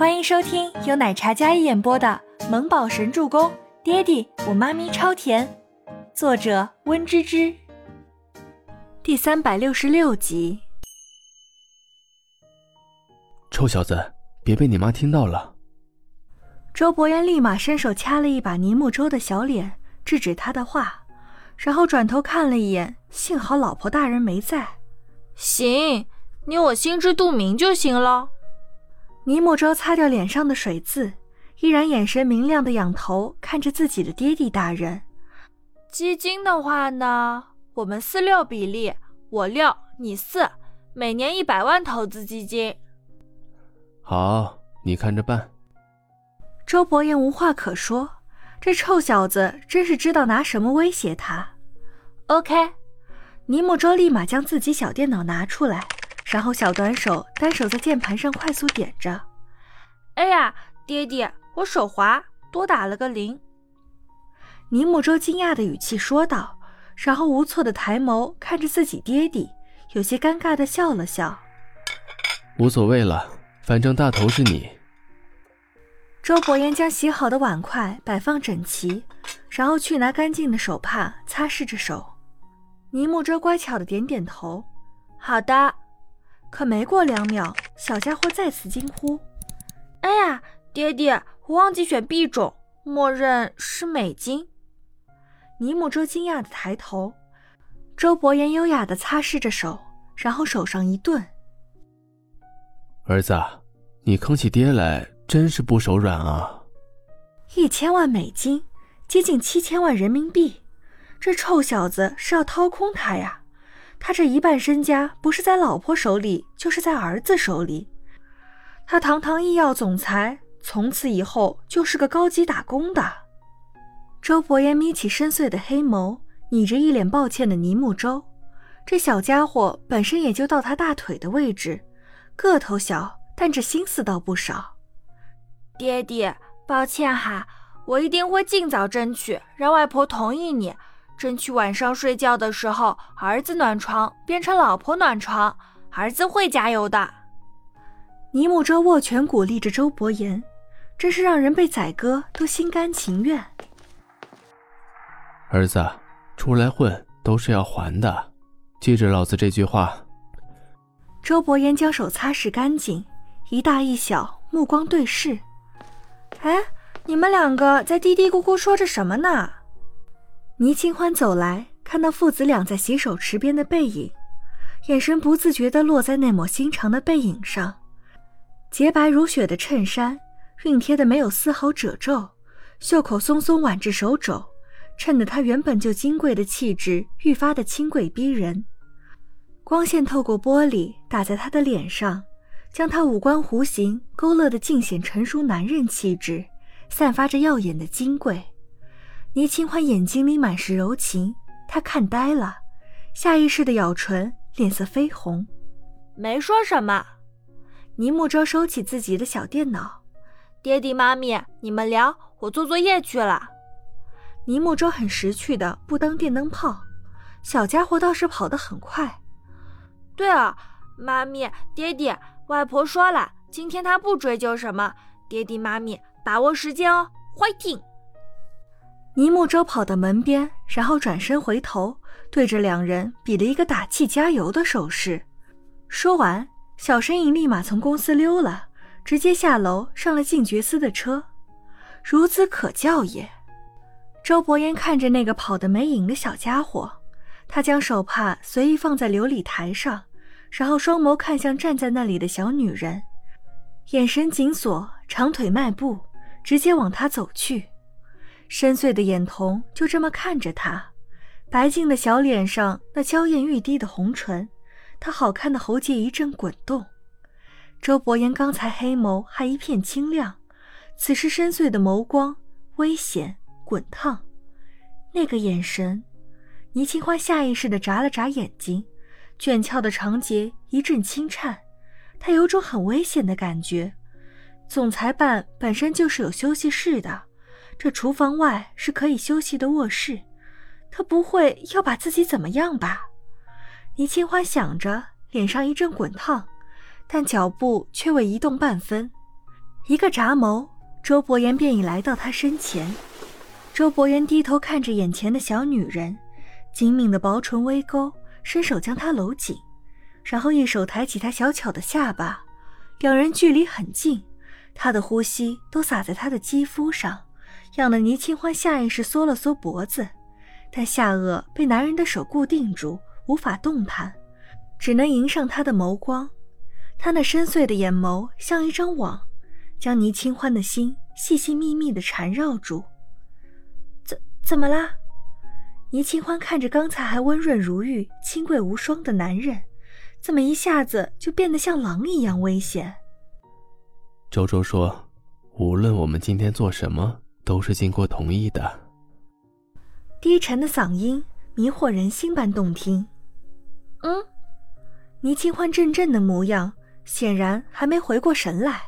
欢迎收听由奶茶嘉一演播的《萌宝神助攻》，爹地我妈咪超甜，作者温芝芝。第三百六十六集。臭小子，别被你妈听到了！周伯言立马伸手掐了一把倪木舟的小脸，制止他的话，然后转头看了一眼，幸好老婆大人没在。行，你我心知肚明就行了。倪木舟擦掉脸上的水渍，依然眼神明亮的仰头看着自己的爹地大人。基金的话呢，我们四六比例，我六你四，每年一百万投资基金。好，你看着办。周伯言无话可说，这臭小子真是知道拿什么威胁他。OK，倪木舟立马将自己小电脑拿出来。然后小短手单手在键盘上快速点着，哎呀，爹爹，我手滑，多打了个零。尼木舟惊讶的语气说道，然后无措的抬眸看着自己爹地，有些尴尬的笑了笑。无所谓了，反正大头是你。周伯言将洗好的碗筷摆放整齐，然后去拿干净的手帕擦拭着手。尼木舟乖巧的点点头，好的。可没过两秒，小家伙再次惊呼：“哎呀，爹爹，我忘记选币种，默认是美金。”尼木舟惊讶的抬头，周伯言优雅的擦拭着手，然后手上一顿：“儿子，你坑起爹来真是不手软啊！一千万美金，接近七千万人民币，这臭小子是要掏空他呀！”他这一半身家不是在老婆手里，就是在儿子手里。他堂堂医药总裁，从此以后就是个高级打工的。周伯言眯起深邃的黑眸，睨着一脸抱歉的倪木舟。这小家伙本身也就到他大腿的位置，个头小，但这心思倒不少。爹爹，抱歉哈，我一定会尽早争取，让外婆同意你。争取晚上睡觉的时候，儿子暖床变成老婆暖床，儿子会加油的。尼姆周握拳鼓励着周伯言，真是让人被宰割都心甘情愿。儿子，出来混都是要还的，记着老子这句话。周伯言将手擦拭干净，一大一小目光对视。哎，你们两个在嘀嘀咕咕说着什么呢？倪清欢走来，看到父子俩在洗手池边的背影，眼神不自觉地落在那抹新长的背影上。洁白如雪的衬衫，熨贴的没有丝毫褶皱，袖口松松挽至手肘，衬得她原本就金贵的气质愈发的清贵逼人。光线透过玻璃打在她的脸上，将她五官弧形勾勒的尽显成熟男人气质，散发着耀眼的金贵。倪清欢眼睛里满是柔情，他看呆了，下意识的咬唇，脸色绯红。没说什么。倪木舟收起自己的小电脑，爹地妈咪，你们聊，我做作业去了。倪木舟很识趣的不当电灯泡，小家伙倒是跑得很快。对啊，妈咪，爹地，外婆说了，今天她不追究什么，爹地妈咪把握时间哦，fighting。倪木舟跑到门边，然后转身回头，对着两人比了一个打气加油的手势。说完，小身影立马从公司溜了，直接下楼上了进爵司的车。孺子可教也。周伯言看着那个跑得没影的小家伙，他将手帕随意放在琉璃台上，然后双眸看向站在那里的小女人，眼神紧锁，长腿迈步，直接往他走去。深邃的眼瞳就这么看着他，白净的小脸上那娇艳欲滴的红唇，他好看的喉结一阵滚动。周伯言刚才黑眸还一片清亮，此时深邃的眸光危险滚烫，那个眼神，倪清欢下意识地眨了眨眼睛，卷翘的长睫一阵轻颤，他有种很危险的感觉。总裁办本身就是有休息室的。这厨房外是可以休息的卧室，他不会要把自己怎么样吧？倪清欢想着，脸上一阵滚烫，但脚步却未移动半分。一个眨眸，周伯言便已来到他身前。周伯言低头看着眼前的小女人，精明的薄唇微勾，伸手将她搂紧，然后一手抬起她小巧的下巴，两人距离很近，他的呼吸都洒在她的肌肤上，养得倪清欢下意识缩了缩脖子，但下颚被男人的手固定住，无法动弹，只能迎上他的眸光。他那深邃的眼眸像一张网，将倪清欢的心细细密密地缠绕住。怎怎么啦？倪清欢看着刚才还温润如玉、清贵无双的男人，怎么一下子就变得像狼一样危险？周周说：“无论我们今天做什么，都是经过同意的。”低沉的嗓音迷惑人心般动听。嗯，倪清欢怔怔的模样。显然还没回过神来，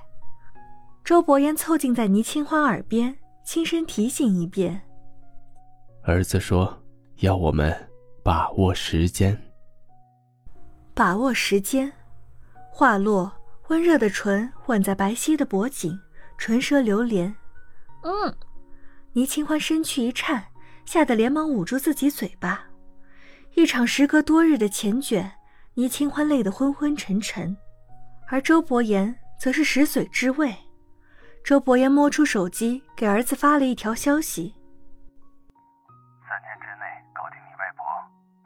周伯言凑近在倪清欢耳边，轻声提醒一遍：“儿子说要我们把握时间。”把握时间。话落，温热的唇吻在白皙的脖颈，唇舌流连。嗯，倪清欢身躯一颤，吓得连忙捂住自己嘴巴。一场时隔多日的缱绻，倪清欢累得昏昏沉沉。而周伯言则是食髓知味。周伯言摸出手机，给儿子发了一条消息：“三天之内搞定你外婆，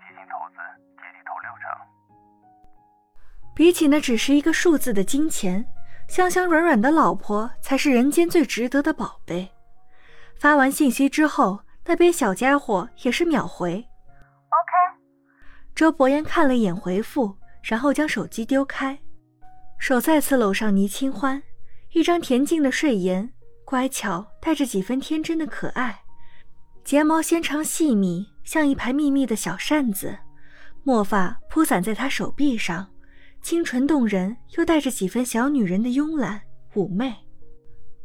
基金投资借你投六成。”比起那只是一个数字的金钱，香香软软的老婆才是人间最值得的宝贝。发完信息之后，那边小家伙也是秒回：“OK。”周伯言看了一眼回复，然后将手机丢开。手再次搂上倪清欢，一张恬静的睡颜，乖巧带着几分天真的可爱，睫毛纤长细密，像一排密密的小扇子，墨发铺散在她手臂上，清纯动人，又带着几分小女人的慵懒妩媚。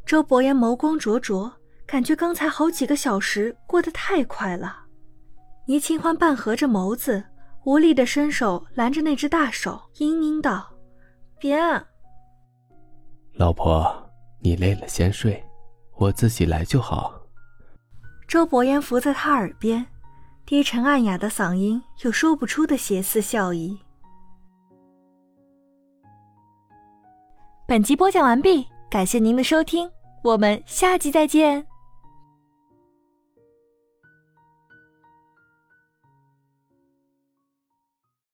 周伯言眸光灼灼，感觉刚才好几个小时过得太快了。倪清欢半合着眸子，无力的伸手拦着那只大手，嘤嘤道。别，老婆，你累了先睡，我自己来就好。周伯言伏在他耳边，低沉暗哑的嗓音有说不出的邪肆笑意。本集播讲完毕，感谢您的收听，我们下集再见。